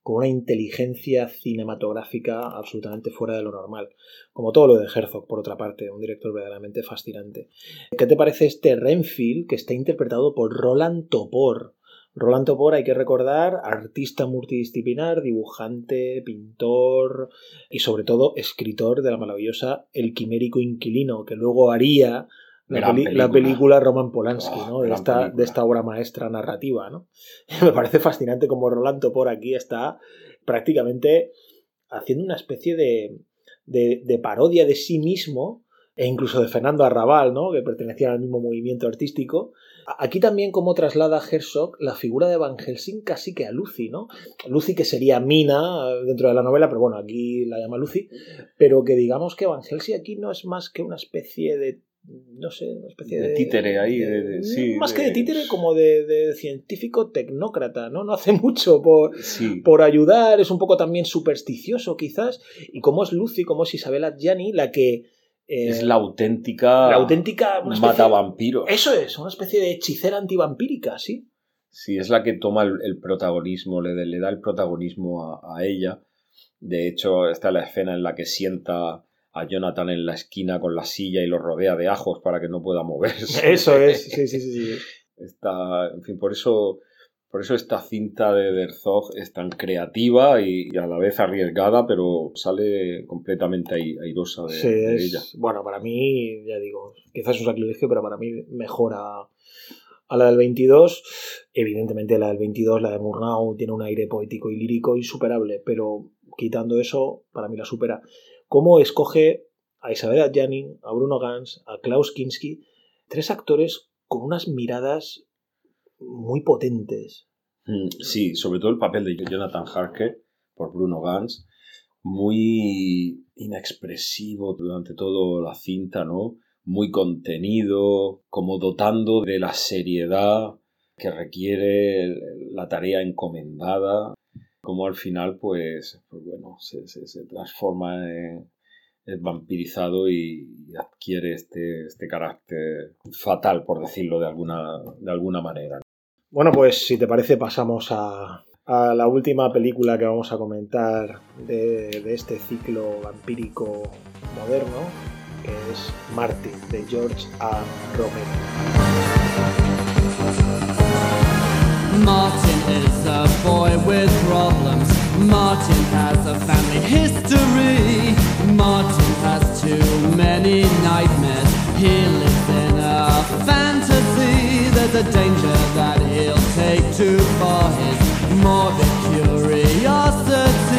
con una inteligencia cinematográfica absolutamente fuera de lo normal. Como todo lo de Herzog, por otra parte, un director verdaderamente fascinante. ¿Qué te parece este Renfield que está interpretado por Roland Topor? Roland Topor, hay que recordar, artista multidisciplinar, dibujante, pintor y sobre todo escritor de la maravillosa El Quimérico Inquilino, que luego haría la, película. Roman Polanski, Ah, ¿no? de, esta, película. de esta obra maestra narrativa. ¿no? Me parece fascinante como Roland Topor aquí está prácticamente haciendo una especie de, de, de parodia de sí mismo e incluso de Fernando Arrabal, ¿no? que pertenecía al mismo movimiento artístico. Aquí también como traslada Herzog la figura de Van Helsing casi que a Lucy, ¿no? Lucy que sería Mina eh, dentro de la novela, pero bueno, aquí la llama Lucy, pero que digamos que Van Helsing aquí no es más que una especie de no sé, una especie De de... títere ahí, de- de- sí, más que de- títere, como de, científico tecnócrata, ¿no? No hace mucho por, Sí. por ayudar, es un poco también supersticioso quizás, y como es Lucy, como es Isabella Gianni, la que... eh, Es la auténtica. la auténtica... Mata vampiros. Eso es, una especie de hechicera antivampírica, ¿sí? Sí, es la que toma el, el protagonismo, le, le da el protagonismo a, a ella. De hecho, está la escena en la que sienta a Jonathan en la esquina con la silla y lo rodea de ajos para que no pueda moverse. Eso es, sí, sí, sí. sí. Está, en fin, por eso, por eso esta cinta de Herzog es tan creativa y, y a la vez arriesgada, pero sale completamente ai- airosa de, Sí, de es- ella. Bueno, para mí, ya digo, quizás es un sacrilegio, pero para mí mejora a la del 22. Evidentemente la del 22, la de Murnau, tiene un aire poético y lírico insuperable, pero quitando eso, para mí la supera. ¿Cómo escoge a Isabella Gianni, a Bruno Gans, a Klaus Kinski, tres actores con unas miradas muy potentes? Mm, Sí, sobre todo el papel de Jonathan Harker por Bruno Gans, muy inexpresivo durante toda la cinta, ¿no? Muy contenido, como dotando de la seriedad que requiere la tarea encomendada, como al final, pues, pues bueno, se, transforma en, vampirizado y adquiere este, este carácter fatal, por decirlo de alguna, de alguna manera. Bueno, pues si te parece pasamos a, a la última película que vamos a comentar de, de este ciclo vampírico moderno, que es Martin, de George A. Romero. Martin is a boy with problems. Martin has a family history. Martin has too many nightmares. He lives in a fantasy. There's a danger that he'll take too far his morbid curiosity.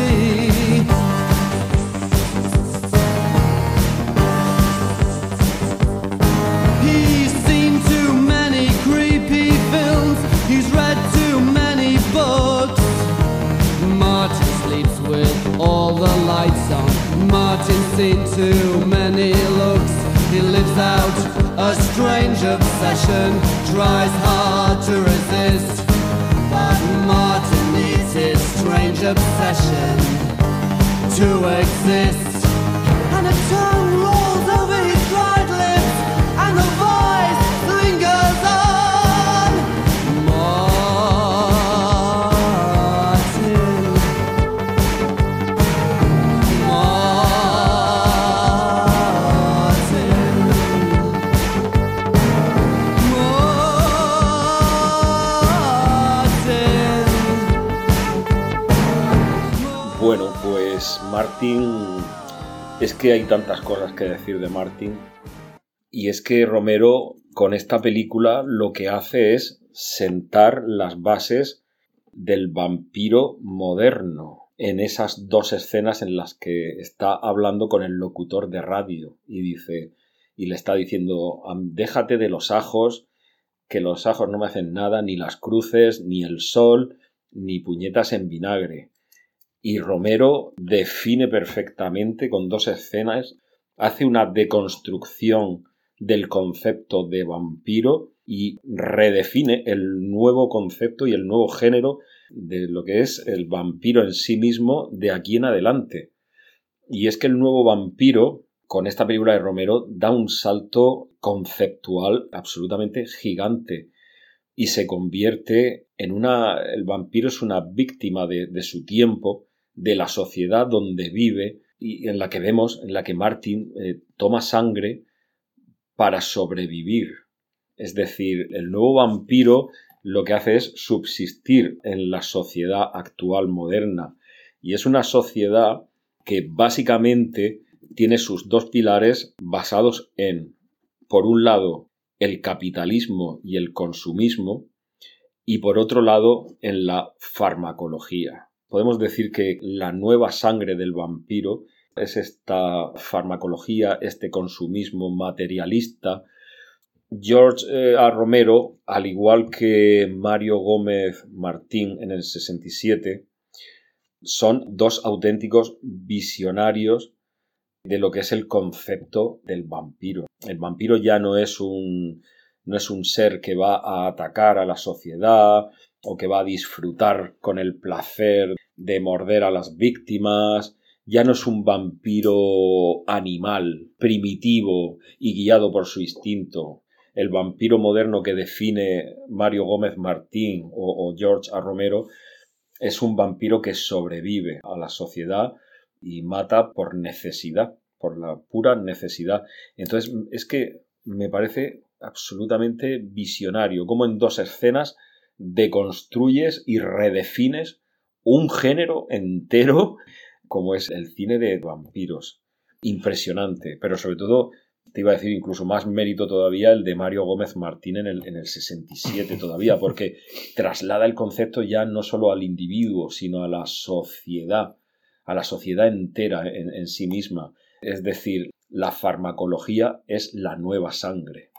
Seen too many looks. He lives out a strange obsession. Tries hard to resist. But Martin needs his strange obsession to exist. And a tongue rolls Martin, es que hay tantas cosas que decir de Martin. Y es que Romero con esta película lo que hace es sentar las bases del vampiro moderno en esas dos escenas en las que está hablando con el locutor de radio y dice y le está diciendo "Am- déjate de los ajos que los ajos no me hacen nada ni las cruces ni el sol ni puñetas en vinagre y Romero define perfectamente con dos escenas, hace una deconstrucción del concepto de vampiro y redefine el nuevo concepto y el nuevo género de lo que es el vampiro en sí mismo de aquí en adelante. Y es que el nuevo vampiro, con esta película de Romero, da un salto conceptual absolutamente gigante y se convierte en una... El vampiro es una víctima de, de su tiempo, de la sociedad donde vive y en la que vemos, en la que Martin eh, toma sangre para sobrevivir. Es decir, el nuevo vampiro lo que hace es subsistir en la sociedad actual moderna. Y es una sociedad que básicamente tiene sus dos pilares basados en, por un lado, el capitalismo y el consumismo, y por otro lado, en la farmacología. Podemos decir que la nueva sangre del vampiro es esta farmacología, este consumismo materialista. George eh, A. Romero, al igual que Mario Gómez Martín en el 67, son dos auténticos visionarios de lo que es el concepto del vampiro. El vampiro ya no es un no es un ser que va a atacar a la sociedad o que va a disfrutar con el placer de morder a las víctimas, ya no es un vampiro animal, primitivo y guiado por su instinto. El vampiro moderno que define Mario Gómez Martín o, George A. Romero es un vampiro que sobrevive a la sociedad y mata por necesidad, por la pura necesidad. Entonces, es que me parece absolutamente visionario, como en dos escenas deconstruyes y redefines un género entero como es el cine de vampiros. Impresionante, pero sobre todo, te iba a decir incluso más mérito todavía el de Mario Gómez Martín en el, en el 67 todavía, porque traslada el concepto ya no solo al individuo, sino a la sociedad, a la sociedad entera en, en sí misma. Es decir, la farmacología es la nueva sangre.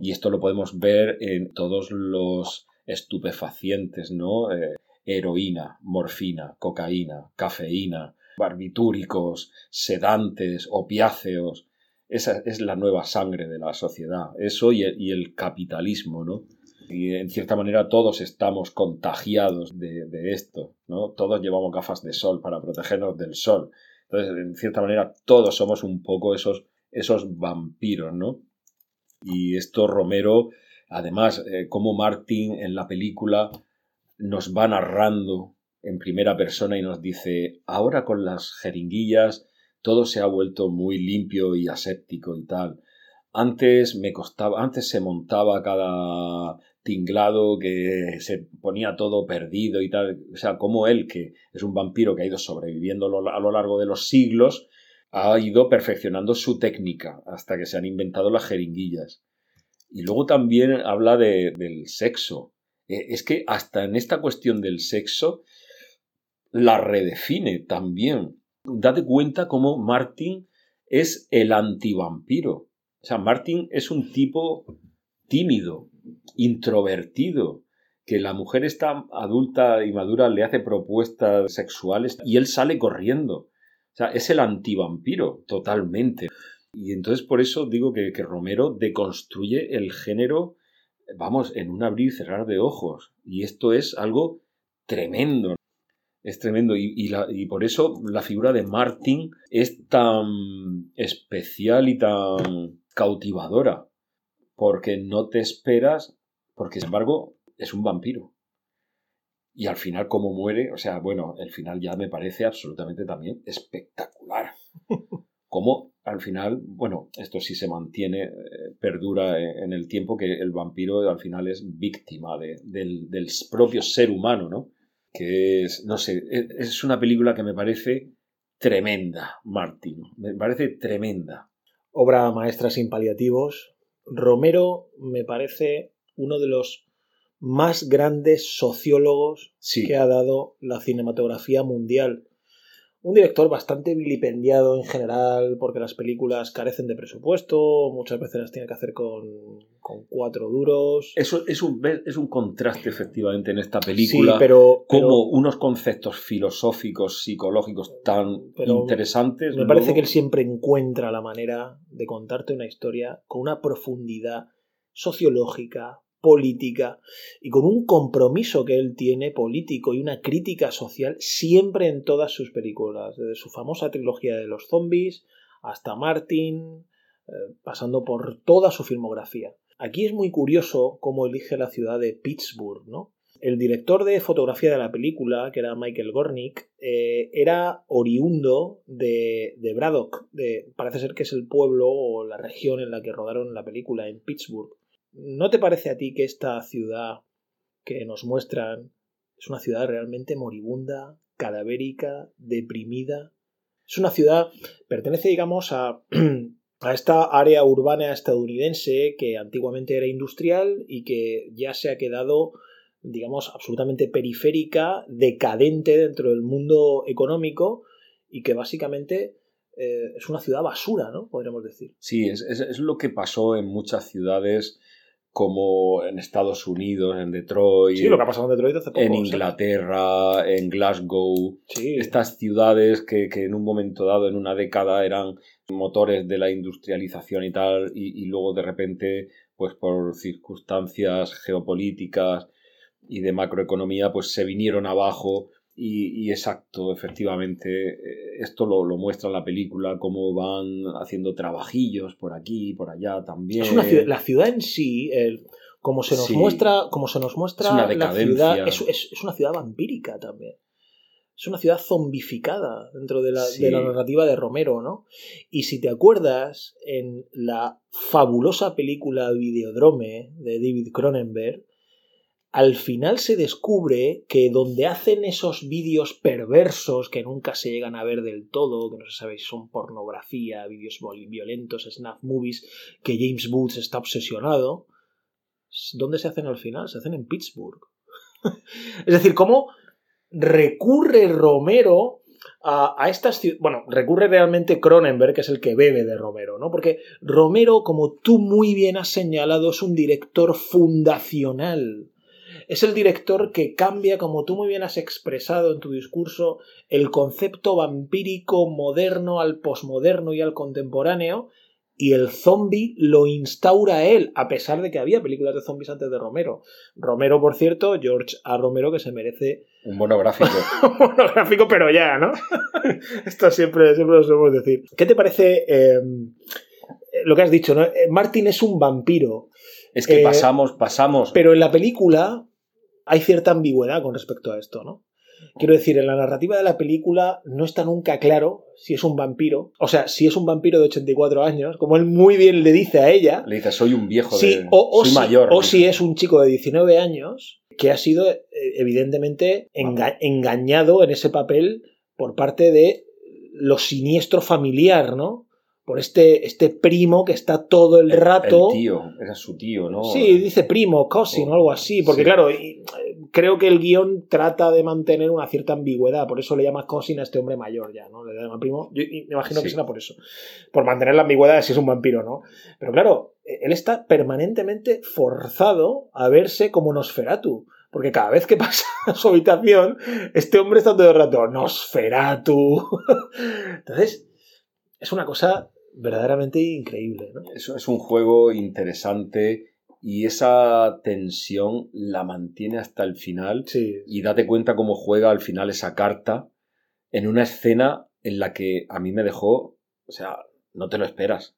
Y esto lo podemos ver en todos los estupefacientes, ¿no? Eh, heroína, morfina, cocaína, cafeína, barbitúricos, sedantes, opiáceos. Esa es la nueva sangre de la sociedad. Eso y el, capitalismo, ¿no? Y en cierta manera todos estamos contagiados de, de, esto, ¿no? Todos llevamos gafas de sol para protegernos del sol. Entonces, en cierta manera, todos somos un poco esos, esos vampiros, ¿no? Y esto Romero, además, eh, como Martin en la película nos va narrando en primera persona y nos dice, ahora con las jeringuillas todo se ha vuelto muy limpio y aséptico y tal. Antes me costaba, antes se montaba cada tinglado que se ponía todo perdido y tal. O sea, como él, que es un vampiro que ha ido sobreviviendo a lo largo de los siglos, ha ido perfeccionando su técnica hasta que se han inventado las jeringuillas. Y luego también habla de, del sexo. Eh, es que hasta en esta cuestión del sexo la redefine también. Date cuenta cómo Martin es el antivampiro. O sea, Martin es un tipo tímido, introvertido, que la mujer está adulta y madura le hace propuestas sexuales y él sale corriendo. O sea, es el antivampiro, totalmente. Y entonces por eso digo que, Romero deconstruye el género, vamos, en un abrir y cerrar de ojos. Y esto es algo tremendo. Es tremendo. Y, y, por eso la figura de Martin es tan especial y tan cautivadora. Porque no te esperas, porque sin embargo es un vampiro. Y al final, como muere, o sea, bueno, el final ya me parece absolutamente también espectacular. Como al final, bueno, esto sí se mantiene, eh, perdura en el tiempo que el vampiro al final es víctima del, del, propio ser humano, ¿no? Que es, no sé, e, es una película que me parece tremenda, Martín. Me parece tremenda. Obra maestra sin paliativos. Romero me parece uno de los más grandes sociólogos que ha dado la cinematografía mundial. Un director bastante vilipendiado en general porque las películas carecen de presupuesto, muchas veces las tiene que hacer con, cuatro duros. Eso es un, es un contraste efectivamente en esta película. Sí, pero, como unos conceptos filosóficos, psicológicos tan interesantes. Me parece que él siempre encuentra la manera de contarte una historia con una profundidad sociológica, política y con un compromiso que él tiene político y una crítica social siempre en todas sus películas, desde su famosa trilogía de los zombies hasta Martin, eh, pasando por toda su filmografía. Aquí es muy curioso cómo elige la ciudad de Pittsburgh, ¿no? El director de fotografía de la película, que era Michael Gornick, eh, era oriundo de, de Braddock, de, parece ser que es el pueblo o la región en la que rodaron la película, en Pittsburgh. ¿No te parece a ti que esta ciudad que nos muestran es una ciudad realmente moribunda, cadavérica, deprimida? Es una ciudad, pertenece, digamos, a, a esta área urbana estadounidense que antiguamente era industrial y que ya se ha quedado, digamos, absolutamente periférica, decadente dentro del mundo económico y que básicamente eh, es una ciudad basura, ¿no? Podríamos decir. Sí, es, es, lo que pasó en muchas ciudades como en Estados Unidos, en Detroit, Sí, lo que ha pasado en Detroit hace poco. en. Inglaterra, en Glasgow, Sí. estas ciudades que, que en un momento dado, en una década, eran motores de la industrialización y tal, y, y luego de repente, pues por circunstancias geopolíticas y de macroeconomía, pues se vinieron abajo. Y, y exacto, efectivamente, eh, esto lo, lo muestra la película, cómo van haciendo trabajillos por aquí y por allá también. Es una ciudad- la ciudad en sí, el- como se nos Sí. muestra, como se nos muestra Es una la ciudad, es, es- es una ciudad vampírica también. Es una ciudad zombificada dentro de la, Sí. de la narrativa de Romero, ¿no? Y si te acuerdas, en la fabulosa película Videodrome de David Cronenberg, al final se descubre que donde hacen esos vídeos perversos que nunca se llegan a ver del todo, que no se sabe si son pornografía, vídeos violentos, snap movies, que James Woods está obsesionado, ¿dónde se hacen al final? Se hacen en Pittsburgh. es decir, cómo recurre Romero a, a estas ciudades. Bueno, recurre realmente Cronenberg, que es el que bebe de Romero, ¿no? Porque Romero, como tú muy bien has señalado, es un director fundacional. Es el director que cambia, como tú muy bien has expresado en tu discurso, el concepto vampírico moderno al posmoderno y al contemporáneo, y el zombie lo instaura él, a pesar de que había películas de zombies antes de Romero. Romero, por cierto, George A. Romero, que se merece Un monográfico. un monográfico, pero ya, ¿no? Esto siempre, siempre lo solemos decir. ¿Qué te parece eh, lo que has dicho? ¿no? Eh, Martin es un vampiro, Es que Eh, pasamos, pasamos. pero en la película hay cierta ambigüedad con respecto a esto, ¿no? Quiero decir, en la narrativa de la película no está nunca claro si es un vampiro, o sea, si es un vampiro de 84 años, como él muy bien le dice a ella, Le dice, soy un viejo Sí, de... o, o soy si, mayor. o si es un chico de 19 años que ha sido eh, evidentemente enga- engañado en ese papel por parte de lo siniestro familiar, ¿no? Por este, este primo que está todo el rato... El tío, era su tío, ¿no? Sí, dice primo, cousin o algo así, porque Sí. claro, eh, creo que el guion trata de mantener una cierta ambigüedad, por eso le llama cousin a este hombre mayor ya, ¿no? Le llama primo, yo me imagino que será por eso, por mantener la ambigüedad de si es un vampiro, ¿no? Pero claro, eh, él está permanentemente forzado a verse como Nosferatu, porque cada vez que pasa a su habitación, este hombre está todo el rato, Nosferatu. Entonces, es una cosa verdaderamente increíble, ¿no? Eso es un juego interesante y esa tensión la mantiene hasta el final. Sí, Y date cuenta cómo juega al final esa carta en una escena en la que a mí me dejó, o sea, no te lo esperas.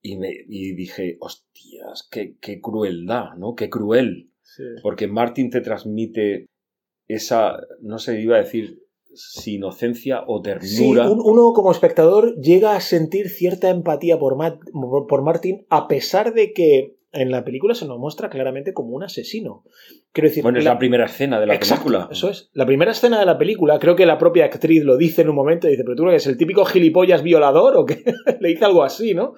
Y, me, y dije, hostias, qué, qué crueldad, ¿no? Qué cruel. sí. Porque Martin te transmite esa, no sé, iba a decir, si inocencia o Sí, ternura. un- uno como espectador llega a sentir cierta empatía por, Matt- por Martin, a pesar de que en la película se nos muestra claramente como un asesino. Quiero decir, Bueno, es la, primera escena de la Exacto, película. Eso es. La primera escena de la película, creo que la propia actriz lo dice en un momento, dice, pero tú eres el típico gilipollas violador o qué? Le dice algo así, ¿no?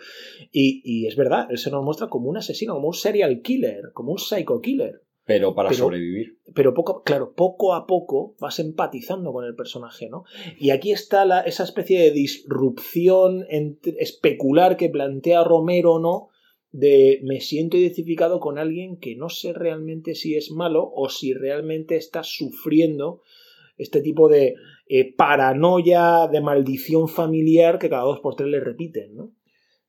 Y, y es verdad, él se nos muestra como un asesino, como un serial killer, como un psycho killer. Pero para Pero- sobrevivir. pero poco, claro, poco a poco vas empatizando con el personaje, ¿no? Y aquí está la- esa especie de disrupción entre- especular que plantea Romero, ¿no? De me siento identificado con alguien que no sé realmente si es malo o si realmente está sufriendo este tipo de eh, paranoia, de maldición familiar que cada dos por tres le repiten, ¿no?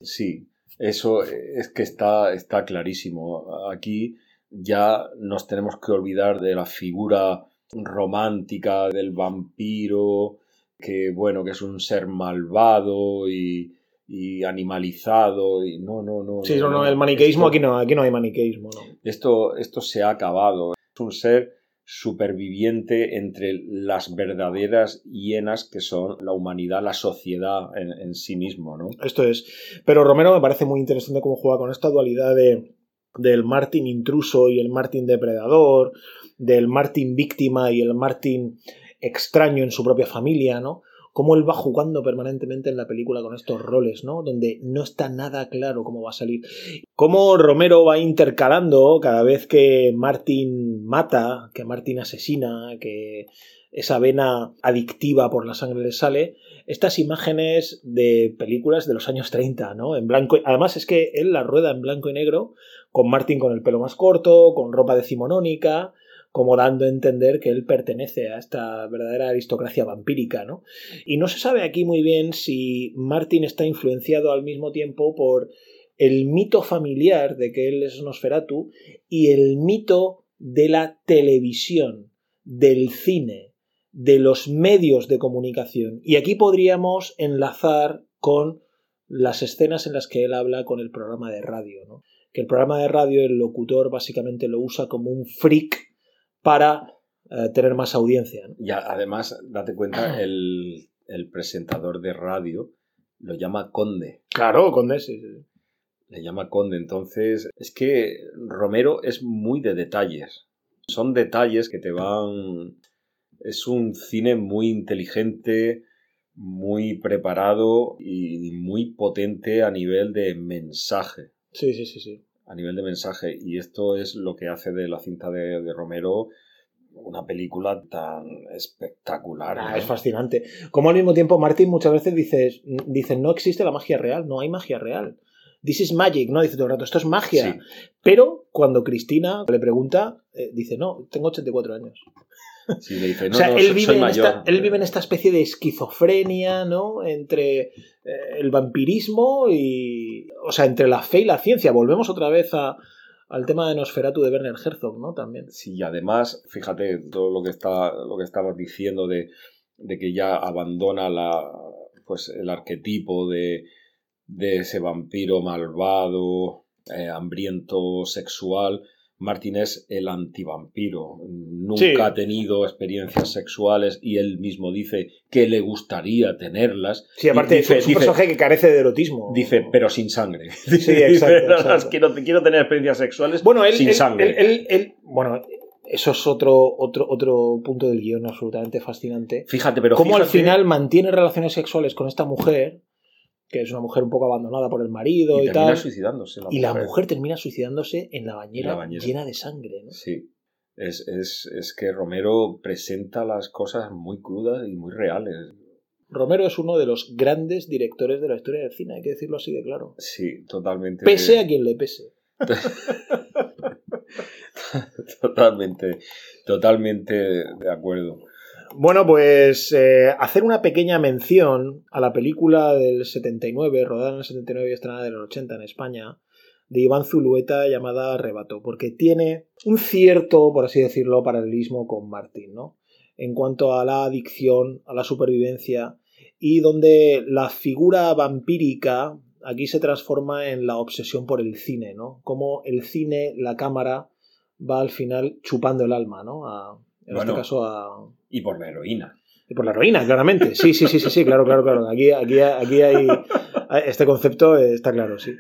Sí, eso es que está, está clarísimo. Aquí ya nos tenemos que olvidar de la figura romántica del vampiro, que bueno, que es un ser malvado y, y animalizado. Y no, no, no. Sí, no, no, el maniqueísmo Esto- aquí no, aquí no hay maniqueísmo, ¿no? Esto, esto se ha acabado. Es un ser superviviente entre las verdaderas hienas que son la humanidad, la sociedad en, en sí mismo, ¿no? Esto es. Pero Romero me parece muy interesante cómo juega con esta dualidad de, del Martin intruso y el Martin depredador, del Martin víctima y el Martin extraño en su propia familia, ¿no? cómo él va jugando permanentemente en la película con estos roles, ¿no? Donde no está nada claro cómo va a salir. Cómo Romero va intercalando cada vez que Martin mata, que Martin asesina, que esa vena adictiva por la sangre le sale, estas imágenes de películas de los años 30, ¿no? En blanco. Además es que él la rueda en blanco y negro, con Martin con el pelo más corto, con ropa decimonónica, como dando a entender que él pertenece a esta verdadera aristocracia vampírica, ¿no? Y no se sabe aquí muy bien si Martin está influenciado al mismo tiempo por el mito familiar de que él es Nosferatu y el mito de la televisión, del cine, de los medios de comunicación. Y aquí podríamos enlazar con las escenas en las que él habla con el programa de radio, ¿no? Que el programa de radio el locutor básicamente lo usa como un freak para eh, tener más audiencia. ¿no? Y además, date cuenta, el, el presentador de radio lo llama conde. Claro, con sí, sí. Le llama conde. Entonces, es que Romero es muy de detalles. Son detalles que te van... Es un cine muy inteligente, muy preparado y muy potente a nivel de mensaje. Sí, sí, sí, sí. a nivel de mensaje. Y esto es lo que hace de la cinta de, de Romero una película tan espectacular. Ah, ¿no? es fascinante. Como al mismo tiempo Martin muchas veces dice, dice, no existe la magia real, no hay magia real. This is magic, ¿no? Dice todo el rato, esto es magia. Sí. Pero cuando Cristina le pregunta, eh, dice, no, tengo 84 años. Sí, le dice, no, o sea, no, él, vive en mayor. esta, él vive en esta especie de esquizofrenia, ¿no? Entre eh, el vampirismo y... O sea, entre la fe y la ciencia. Volvemos otra vez a, al tema de Nosferatu de Werner Herzog, ¿no? También. Sí, y además, fíjate todo lo que está, lo que estabas diciendo de, de que ya abandona la, pues, el arquetipo de, de ese vampiro malvado, eh, hambriento, sexual. Martin es el antivampiro. Nunca Sí. ha tenido experiencias sexuales y él mismo dice que le gustaría tenerlas. Sí, aparte dice- es un dice- personaje que carece de erotismo. Dice, pero sin sangre. Sí, Dice, exacto, "No, exacto. Quiero, quiero tener experiencias sexuales Bueno, él, sin él- sangre. él- él- bueno, eso es otro, otro, otro punto del guion absolutamente fascinante. Fíjate, pero Cómo al final mantiene relaciones sexuales con esta mujer, que es una mujer un poco abandonada por el marido y, y termina tal. suicidándose. La y la mujer. termina suicidándose en la bañera, En la bañera. llena de sangre. ¿no? Sí. Es, es, es que Romero presenta las cosas muy crudas y muy reales. Romero es uno de los grandes directores de la historia del cine, hay que decirlo así de claro. Sí, totalmente. Pese a quien le pese. Totalmente, totalmente de acuerdo. Bueno, pues eh, hacer una pequeña mención a la película del 79, rodada en el 79 y estrenada en el 80 en España, de Iván Zulueta llamada Arrebato, porque tiene un cierto, por así decirlo, paralelismo con Martin, ¿no? En cuanto a la adicción, a la supervivencia, y donde la figura vampírica aquí se transforma en la obsesión por el cine, ¿no? Como el cine, la cámara, va al final chupando el alma, ¿no? A- en Bueno. este caso a, Y por la heroína. y por la heroína, claramente. Sí, sí, sí, sí, sí, claro, claro, claro. Aquí, aquí, aquí hay. Este concepto está claro, sí.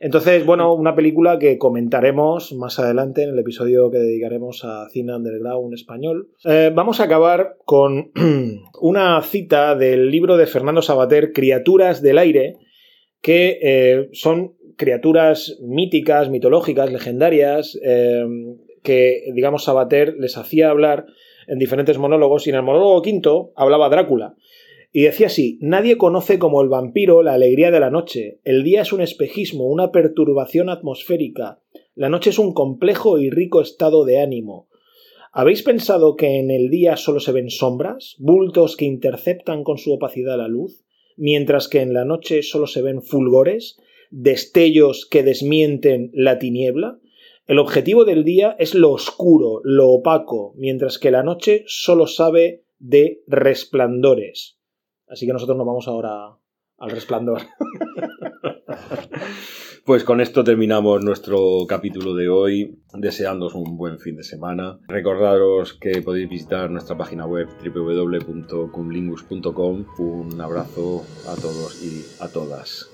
Entonces, bueno, una película que comentaremos más adelante en el episodio que dedicaremos a cine underground español. Eh, vamos a acabar con una cita del libro de Fernando Sabater, Criaturas del Aire, que eh, son criaturas míticas, mitológicas, legendarias, eh, que, digamos, Sabater les hacía hablar en diferentes monólogos y en el monólogo quinto hablaba Drácula. Y decía así, nadie conoce como el vampiro la alegría de la noche. El día es un espejismo, una perturbación atmosférica. La noche es un complejo y rico estado de ánimo. ¿Habéis pensado que en el día solo se ven sombras, bultos que interceptan con su opacidad la luz, mientras que en la noche solo se ven fulgores, destellos que desmienten la tiniebla? El objetivo del día es lo oscuro, lo opaco, mientras que la noche solo sabe de resplandores. Así que nosotros nos vamos ahora al resplandor. Pues con esto terminamos nuestro capítulo de hoy, deseándoos un buen fin de semana. Recordaros que podéis visitar nuestra página web www.cumlingus.com. Un abrazo a todos y a todas.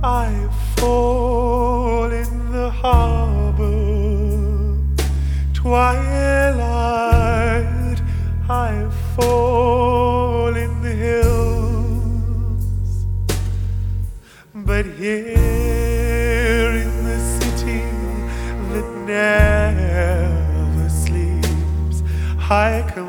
I fall in the harbor twilight. I fall in the hills, but here in the city that never sleeps, I come.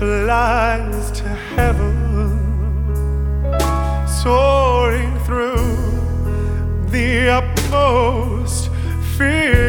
Flies to heaven, soaring through the utmost fear.